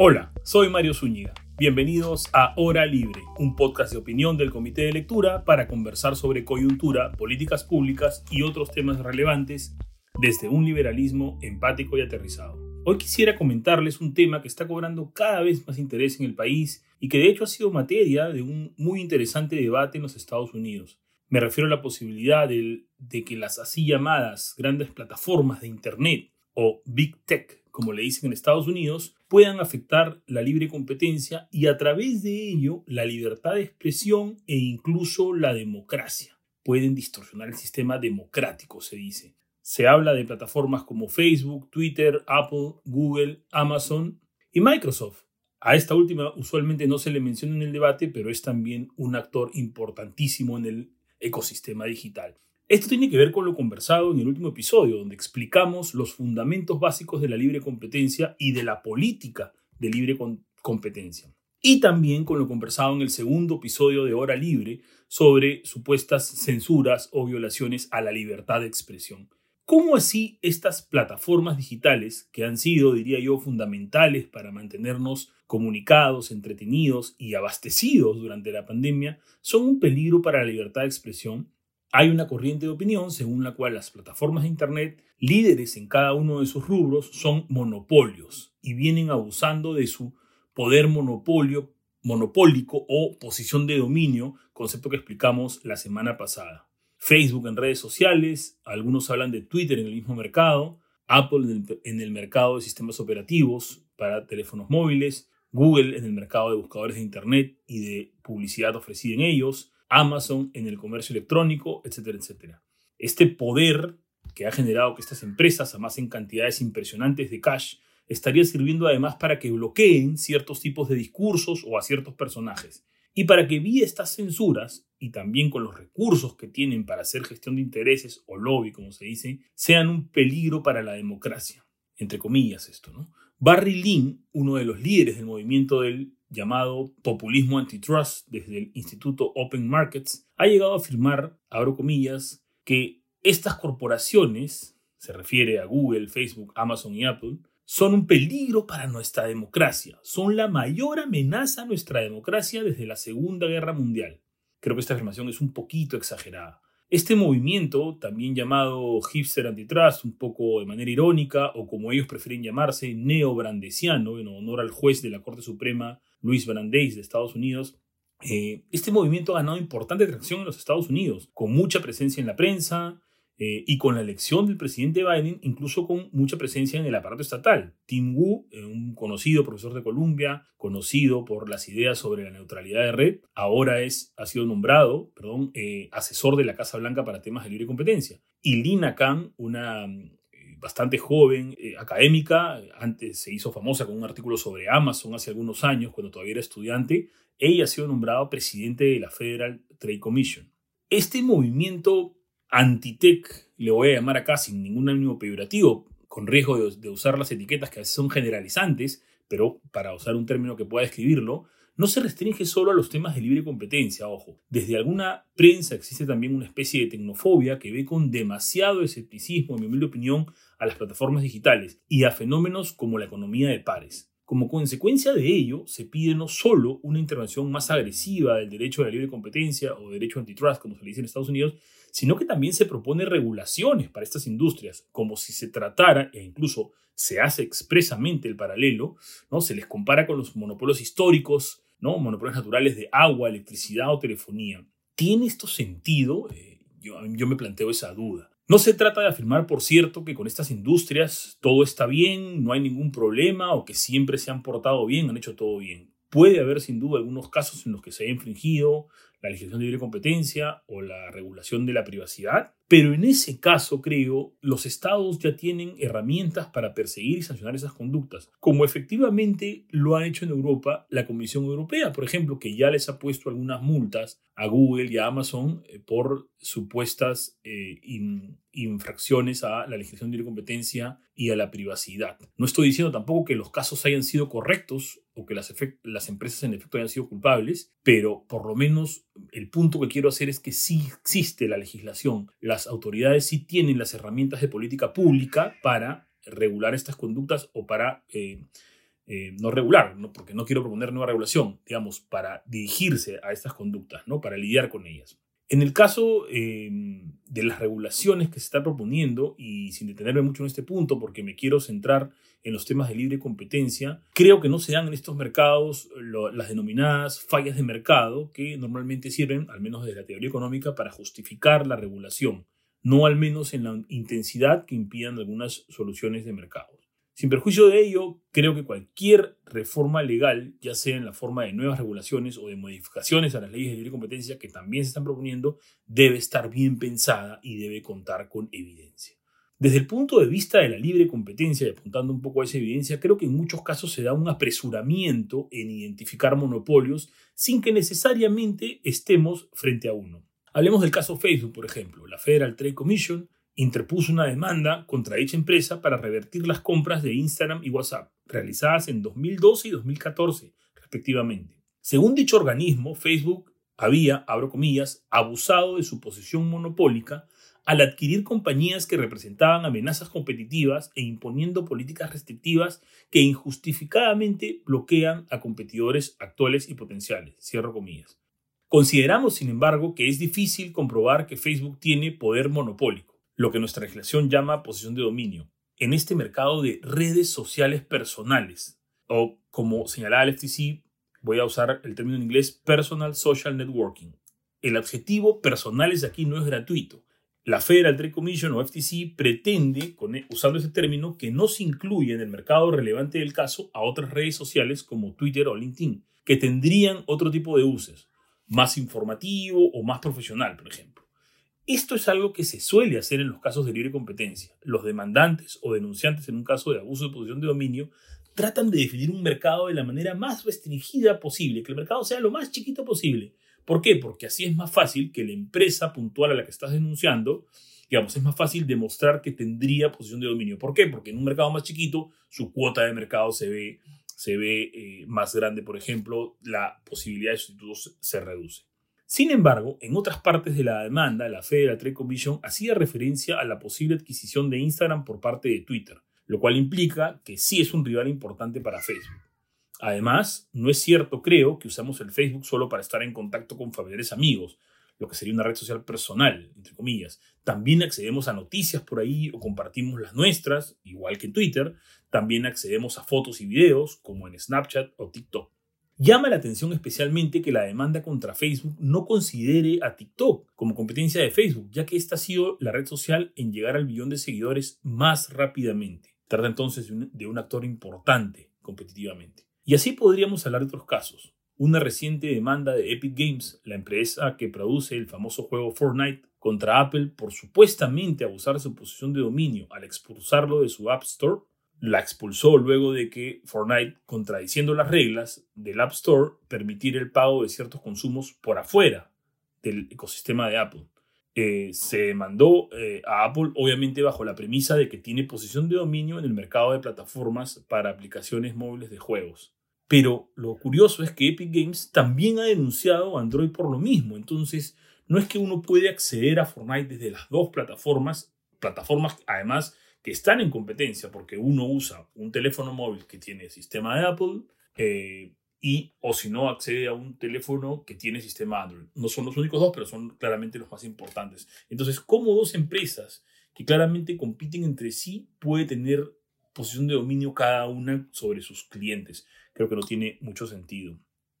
Hola, soy Mario Zúñiga. Bienvenidos a Hora Libre, un podcast de opinión del Comité de Lectura para conversar sobre coyuntura, políticas públicas y otros temas relevantes desde un liberalismo empático y aterrizado. Hoy quisiera comentarles un tema que está cobrando cada vez más interés en el país y que de hecho ha sido materia de un muy interesante debate en los Estados Unidos. Me refiero a la posibilidad de, de que las así llamadas grandes plataformas de Internet o Big Tech, como le dicen en Estados Unidos, puedan afectar la libre competencia y a través de ello la libertad de expresión e incluso la democracia. Pueden distorsionar el sistema democrático, se dice. Se habla de plataformas como Facebook, Twitter, Apple, Google, Amazon y Microsoft. A esta última usualmente no se le menciona en el debate, pero es también un actor importantísimo en el ecosistema digital. Esto tiene que ver con lo conversado en el último episodio, donde explicamos los fundamentos básicos de la libre competencia y de la política de libre competencia. Y también con lo conversado en el segundo episodio de Hora Libre sobre supuestas censuras o violaciones a la libertad de expresión. ¿Cómo así estas plataformas digitales, que han sido, diría yo, fundamentales para mantenernos comunicados, entretenidos y abastecidos durante la pandemia, son un peligro para la libertad de expresión? Hay una corriente de opinión según la cual las plataformas de Internet, líderes en cada uno de sus rubros, son monopolios y vienen abusando de su poder monopolio, monopólico o posición de dominio, concepto que explicamos la semana pasada. Facebook en redes sociales, algunos hablan de Twitter en el mismo mercado, Apple en el mercado de sistemas operativos para teléfonos móviles, Google en el mercado de buscadores de Internet y de publicidad ofrecida en ellos, Amazon en el comercio electrónico, etcétera, etcétera. Este poder que ha generado que estas empresas amasen cantidades impresionantes de cash estaría sirviendo además para que bloqueen ciertos tipos de discursos o a ciertos personajes. Y para que vía estas censuras, y también con los recursos que tienen para hacer gestión de intereses o lobby, como se dice, sean un peligro para la democracia. Entre comillas esto, ¿no? Barry Lynn, uno de los líderes del movimiento del llamado populismo antitrust desde el Instituto Open Markets, ha llegado a afirmar, abro comillas, que estas corporaciones, se refiere a Google, Facebook, Amazon y Apple, son un peligro para nuestra democracia, son la mayor amenaza a nuestra democracia desde la Segunda Guerra Mundial. Creo que esta afirmación es un poquito exagerada. Este movimiento, también llamado hipster antitrust, un poco de manera irónica, o como ellos prefieren llamarse, neobrandesiano, en honor al juez de la Corte Suprema Luis Brandeis de Estados Unidos, eh, este movimiento ha ganado importante atracción en los Estados Unidos, con mucha presencia en la prensa, eh, y con la elección del presidente Biden, incluso con mucha presencia en el aparato estatal. Tim Wu, eh, un conocido profesor de Columbia, conocido por las ideas sobre la neutralidad de red, ahora es, ha sido nombrado perdón, asesor de la Casa Blanca para temas de libre competencia. Y Lina Khan, una bastante joven, académica, antes se hizo famosa con un artículo sobre Amazon hace algunos años, cuando todavía era estudiante, ella ha sido nombrada presidente de la Federal Trade Commission. Este movimiento Antitech, le voy a llamar acá sin ningún ánimo peyorativo, con riesgo de, usar las etiquetas que a veces son generalizantes, pero para usar un término que pueda describirlo, no se restringe solo a los temas de libre competencia, ojo. Desde alguna prensa existe también una especie de tecnofobia que ve con demasiado escepticismo, en mi humilde opinión, a las plataformas digitales y a fenómenos como la economía de pares. Como consecuencia de ello, se pide no solo una intervención más agresiva del derecho a la libre competencia o derecho antitrust, como se le dice en Estados Unidos, sino que también se propone regulaciones para estas industrias, como si se tratara, e incluso se hace expresamente el paralelo, ¿no? se les compara con los monopolios históricos, ¿no? monopolios naturales de agua, electricidad o telefonía. ¿Tiene esto sentido? Eh, yo, yo me planteo esa duda. No se trata de afirmar, por cierto, que con estas industrias todo está bien, no hay ningún problema o que siempre se han portado bien, han hecho todo bien. Puede haber sin duda algunos casos en los que se haya infringido la legislación de libre competencia o la regulación de la privacidad, pero en ese caso, creo, los estados ya tienen herramientas para perseguir y sancionar esas conductas, como efectivamente lo ha hecho en Europa la Comisión Europea, por ejemplo, que ya les ha puesto algunas multas a Google y a Amazon eh, por supuestas eh, infracciones a la legislación de libre competencia y a la privacidad. No estoy diciendo tampoco que los casos hayan sido correctos o que las, empresas en efecto hayan sido culpables, pero por lo menos el punto que quiero hacer es que sí existe la legislación, las autoridades sí tienen las herramientas de política pública para regular estas conductas o para eh, eh, no regular, ¿no? porque no quiero proponer nueva regulación, digamos, para dirigirse a estas conductas, ¿no? para lidiar con ellas. En el caso eh, de las regulaciones que se está proponiendo, y sin detenerme mucho en este punto, porque me quiero centrar en los temas de libre competencia, creo que no se dan en estos mercados las denominadas fallas de mercado que normalmente sirven, al menos desde la teoría económica, para justificar la regulación, no al menos en la intensidad que impidan algunas soluciones de mercado. Sin perjuicio de ello, creo que cualquier reforma legal, ya sea en la forma de nuevas regulaciones o de modificaciones a las leyes de libre competencia que también se están proponiendo, debe estar bien pensada y debe contar con evidencia. Desde el punto de vista de la libre competencia, y apuntando un poco a esa evidencia, creo que en muchos casos se da un apresuramiento en identificar monopolios sin que necesariamente estemos frente a uno. Hablemos del caso Facebook, por ejemplo. La Federal Trade Commission interpuso una demanda contra dicha empresa para revertir las compras de Instagram y WhatsApp, realizadas en 2012 y 2014, respectivamente. Según dicho organismo, Facebook había, abro comillas, abusado de su posición monopólica al adquirir compañías que representaban amenazas competitivas e imponiendo políticas restrictivas que injustificadamente bloquean a competidores actuales y potenciales. Cierro comillas. Consideramos, sin embargo, que es difícil comprobar que Facebook tiene poder monopólico lo que nuestra legislación llama posición de dominio, en este mercado de redes sociales personales, o como señalaba el FTC, voy a usar el término en inglés Personal Social Networking. El adjetivo personales aquí no es gratuito. La Federal Trade Commission o FTC pretende, e, usando ese término, que no se incluya en el mercado relevante del caso a otras redes sociales como Twitter o LinkedIn, que tendrían otro tipo de usos, más informativo o más profesional, por ejemplo. Esto es algo que se suele hacer en los casos de libre competencia. Los demandantes o denunciantes en un caso de abuso de posición de dominio tratan de definir un mercado de la manera más restringida posible, que el mercado sea lo más chiquito posible. ¿Por qué? Porque así es más fácil que la empresa puntual a la que estás denunciando, digamos, es más fácil demostrar que tendría posición de dominio. ¿Por qué? Porque en un mercado más chiquito su cuota de mercado se ve, eh, más grande, por ejemplo, la posibilidad de sustitutos se reduce. Sin embargo, en otras partes de la demanda, la Federal Trade Commission hacía referencia a la posible adquisición de Instagram por parte de Twitter, lo cual implica que sí es un rival importante para Facebook. Además, no es cierto, creo, que usamos el Facebook solo para estar en contacto con familiares amigos, lo que sería una red social personal, entre comillas. También accedemos a noticias por ahí o compartimos las nuestras, igual que en Twitter. También accedemos a fotos y videos, como en Snapchat o TikTok. Llama la atención especialmente que la demanda contra Facebook no considere a TikTok como competencia de Facebook, ya que esta ha sido la red social en llegar al billón de seguidores más rápidamente. Trata entonces de un, actor importante competitivamente. Y así podríamos hablar de otros casos. Una reciente demanda de Epic Games, la empresa que produce el famoso juego Fortnite, contra Apple por supuestamente abusar de su posición de dominio al expulsarlo de su App Store, la expulsó luego de que Fortnite, contradiciendo las reglas del App Store, permitiera el pago de ciertos consumos por afuera del ecosistema de Apple. Eh, se demandó eh, a Apple, obviamente bajo la premisa de que tiene posición de dominio en el mercado de plataformas para aplicaciones móviles de juegos. Pero lo curioso es que Epic Games también ha denunciado a Android por lo mismo. Entonces, no es que uno puede acceder a Fortnite desde las dos plataformas, plataformas además que están en competencia porque uno usa un teléfono móvil que tiene sistema de Apple eh, y o si no accede a un teléfono que tiene sistema Android. No son los únicos dos, pero son claramente los más importantes. Entonces, ¿cómo dos empresas que claramente compiten entre sí puede tener posición de dominio cada una sobre sus clientes? Creo que no tiene mucho sentido.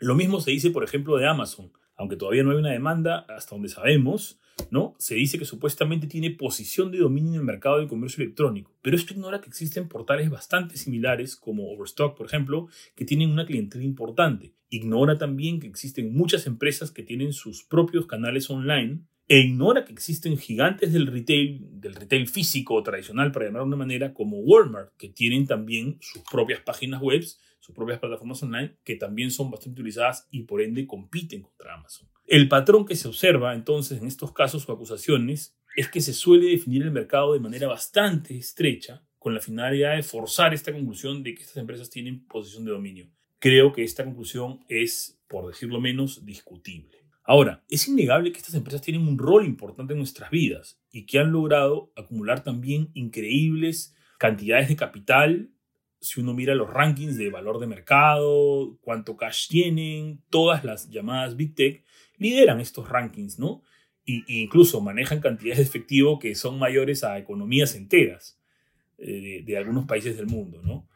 Lo mismo se dice, por ejemplo, de Amazon. Aunque todavía no hay una demanda, hasta donde sabemos, ¿no? Se dice que supuestamente tiene posición de dominio en el mercado de comercio electrónico, pero esto ignora que existen portales bastante similares, como Overstock, por ejemplo, que tienen una clientela importante. Ignora también que existen muchas empresas que tienen sus propios canales online e ignora que existen gigantes del retail, del retail físico o tradicional, para llamar de una manera, como Walmart, que tienen también sus propias páginas web, sus propias plataformas online, que también son bastante utilizadas y por ende compiten contra Amazon. El patrón que se observa entonces en estos casos o acusaciones es que se suele definir el mercado de manera bastante estrecha con la finalidad de forzar esta conclusión de que estas empresas tienen posición de dominio. Creo que esta conclusión es, por decirlo menos, discutible. Ahora, es innegable que estas empresas tienen un rol importante en nuestras vidas y que han logrado acumular también increíbles cantidades de capital si uno mira los rankings de valor de mercado, cuánto cash tienen, todas las llamadas Big Tech lideran estos rankings, ¿no? Y, incluso manejan cantidades de efectivo que son mayores a economías enteras eh, de, algunos países del mundo, ¿no?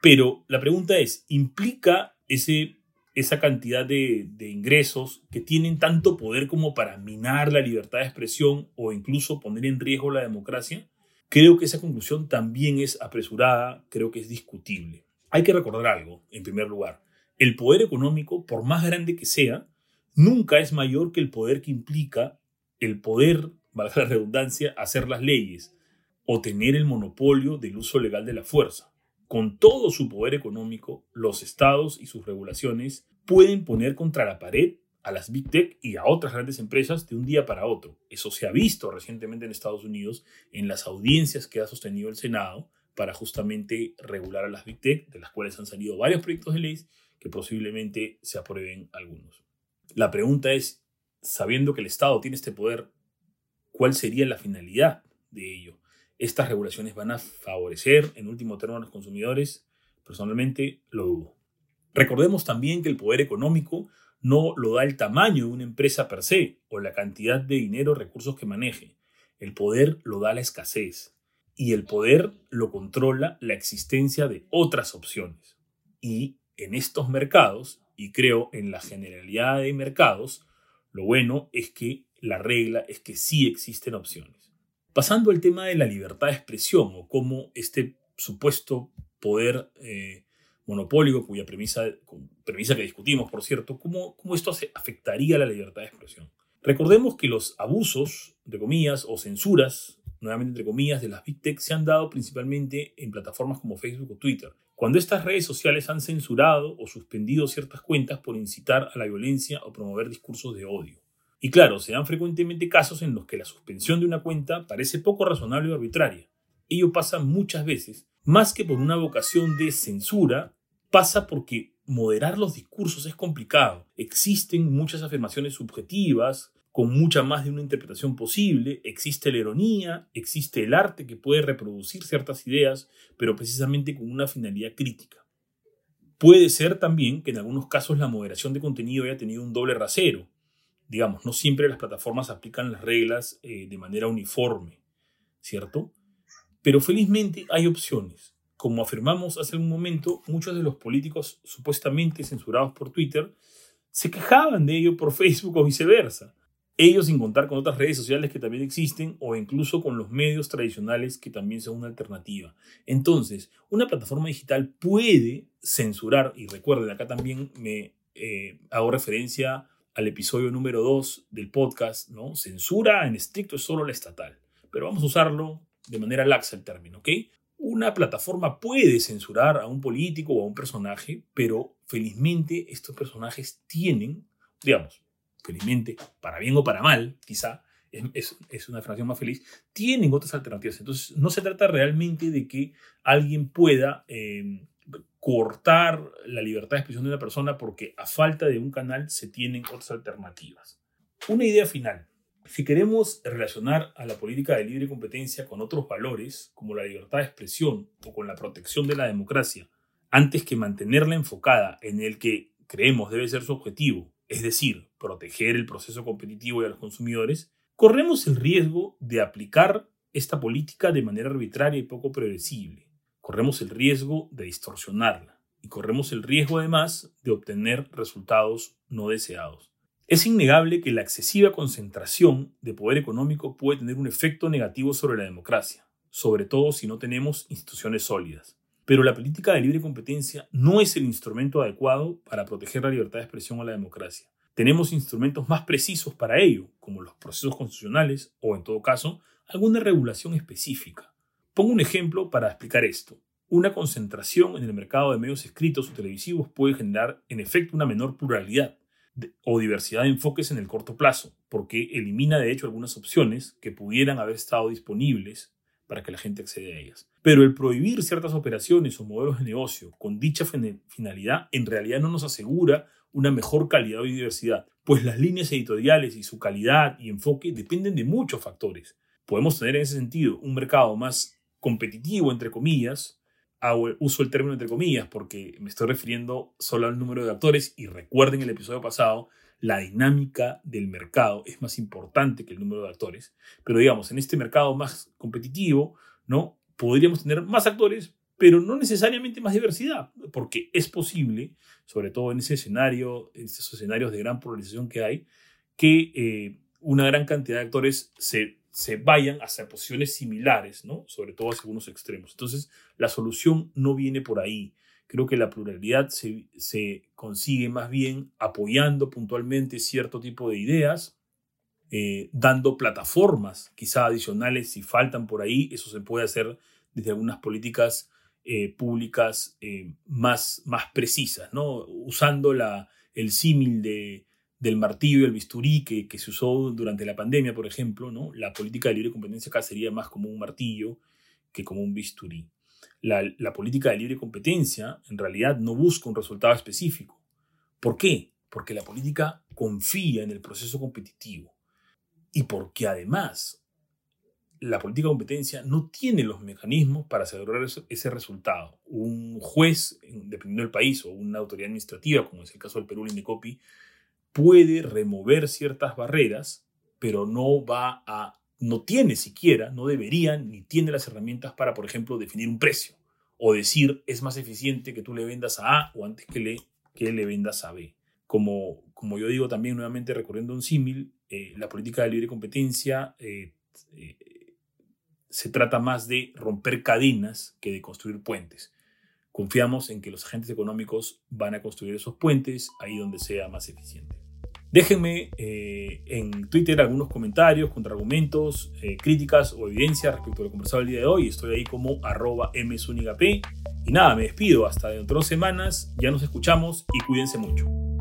Pero la pregunta es, ¿implica ese, esa cantidad de ingresos que tienen tanto poder como para minar la libertad de expresión o incluso poner en riesgo la democracia? Creo que esa conclusión también es apresurada, creo que es discutible. Hay que recordar algo, en primer lugar. El poder económico, por más grande que sea, nunca es mayor que el poder que implica el poder, valga la redundancia, hacer las leyes o tener el monopolio del uso legal de la fuerza. Con todo su poder económico, los estados y sus regulaciones pueden poner contra la pared a las Big Tech y a otras grandes empresas de un día para otro. Eso se ha visto recientemente en Estados Unidos en las audiencias que ha sostenido el Senado para justamente regular a las Big Tech, de las cuales han salido varios proyectos de ley que posiblemente se aprueben algunos. La pregunta es, sabiendo que el Estado tiene este poder, ¿cuál sería la finalidad de ello? ¿Estas regulaciones van a favorecer en último término a los consumidores? Personalmente lo dudo. Recordemos también que el poder económico no lo da el tamaño de una empresa per se o la cantidad de dinero o recursos que maneje. El poder lo da la escasez y el poder lo controla la existencia de otras opciones. Y en estos mercados, y creo en la generalidad de mercados, lo bueno es que la regla es que sí existen opciones. Pasando al tema de la libertad de expresión o cómo este supuesto poder eh, monopólico, cuya premisa, premisa que discutimos, por cierto, ¿cómo, cómo esto afectaría la libertad de expresión. Recordemos que los abusos, de comillas, o censuras, nuevamente entre comillas, de las Big Tech se han dado principalmente en plataformas como Facebook o Twitter, cuando estas redes sociales han censurado o suspendido ciertas cuentas por incitar a la violencia o promover discursos de odio. Y claro, se dan frecuentemente casos en los que la suspensión de una cuenta parece poco razonable o arbitraria. Ello pasa muchas veces más que por una vocación de censura, pasa porque moderar los discursos es complicado. Existen muchas afirmaciones subjetivas, con mucha más de una interpretación posible, existe la ironía, existe el arte que puede reproducir ciertas ideas, pero precisamente con una finalidad crítica. Puede ser también que en algunos casos la moderación de contenido haya tenido un doble rasero. Digamos, no siempre las plataformas aplican las reglas eh, de manera uniforme, ¿cierto? Pero felizmente hay opciones. Como afirmamos hace un momento, muchos de los políticos supuestamente censurados por Twitter se quejaban de ello por Facebook o viceversa. Ellos sin contar con otras redes sociales que también existen o incluso con los medios tradicionales que también son una alternativa. Entonces, una plataforma digital puede censurar, y recuerden, acá también me eh, hago referencia al episodio número 2 del podcast, ¿no? Censura en estricto es solo la estatal, pero vamos a usarlo de manera laxa el término, ¿ok? Una plataforma puede censurar a un político o a un personaje, pero felizmente estos personajes tienen, digamos, felizmente, para bien o para mal, quizá, es, una afirmación más feliz, tienen otras alternativas. Entonces, no se trata realmente de que alguien pueda em, cortar la libertad de expresión de una persona porque a falta de un canal se tienen otras alternativas. Una idea final. Si queremos relacionar a la política de libre competencia con otros valores, como la libertad de expresión o con la protección de la democracia, antes que mantenerla enfocada en el que creemos debe ser su objetivo, es decir, proteger el proceso competitivo y a los consumidores, corremos el riesgo de aplicar esta política de manera arbitraria y poco predecible. Corremos el riesgo de distorsionarla y corremos el riesgo además de obtener resultados no deseados. Es innegable que la excesiva concentración de poder económico puede tener un efecto negativo sobre la democracia, sobre todo si no tenemos instituciones sólidas. Pero la política de libre competencia no es el instrumento adecuado para proteger la libertad de expresión o la democracia. Tenemos instrumentos más precisos para ello, como los procesos constitucionales o, en todo caso, alguna regulación específica. Pongo un ejemplo para explicar esto. Una concentración en el mercado de medios escritos o televisivos puede generar, en efecto, una menor pluralidad o diversidad de enfoques en el corto plazo, porque elimina de hecho algunas opciones que pudieran haber estado disponibles para que la gente acceda a ellas. Pero el prohibir ciertas operaciones o modelos de negocio con dicha finalidad en realidad no nos asegura una mejor calidad y diversidad, pues las líneas editoriales y su calidad y enfoque dependen de muchos factores. Podemos tener en ese sentido un mercado más competitivo, entre comillas, uso el término entre comillas porque me estoy refiriendo solo al número de actores y recuerden el episodio pasado, la dinámica del mercado es más importante que el número de actores, pero digamos, en este mercado más competitivo, ¿no? Podríamos tener más actores, pero no necesariamente más diversidad, porque es posible, sobre todo en ese escenario, en esos escenarios de gran polarización que hay, que eh, una gran cantidad de actores se se vayan hacia posiciones similares, ¿no? Sobre todo hacia algunos extremos. Entonces, la solución no viene por ahí. Creo que la pluralidad se, consigue más bien apoyando puntualmente cierto tipo de ideas, eh, dando plataformas quizá adicionales si faltan por ahí. Eso se puede hacer desde algunas políticas eh, públicas eh, más, más precisas, ¿no? Usando la, el símil de del martillo y el bisturí que, que, se usó durante la pandemia, por ejemplo, ¿no? la política de libre competencia acá sería más como un martillo que como un bisturí. La, la, política de libre competencia en realidad no busca un resultado específico. ¿Por qué? Porque la política confía en el proceso competitivo y porque además la política de competencia no tiene los mecanismos para asegurar ese resultado. Un juez, dependiendo del país, o una autoridad administrativa, como es el caso del Perú, Indecopi, puede remover ciertas barreras, pero no va a, no tiene siquiera, no debería, ni tiene las herramientas para, por ejemplo, definir un precio o decir es más eficiente que tú le vendas a A o antes que le, que le vendas a B. Como, como yo digo también nuevamente recorriendo un símil, eh, la política de libre competencia eh, eh, se trata más de romper cadenas que de construir puentes. Confiamos en que los agentes económicos van a construir esos puentes ahí donde sea más eficiente. Déjenme eh, en Twitter algunos comentarios, contraargumentos, eh, críticas o evidencias respecto a lo conversado el día de hoy. Estoy ahí como arroba msunigap. Y nada, me despido. Hasta dentro de dos semanas. Ya nos escuchamos y cuídense mucho.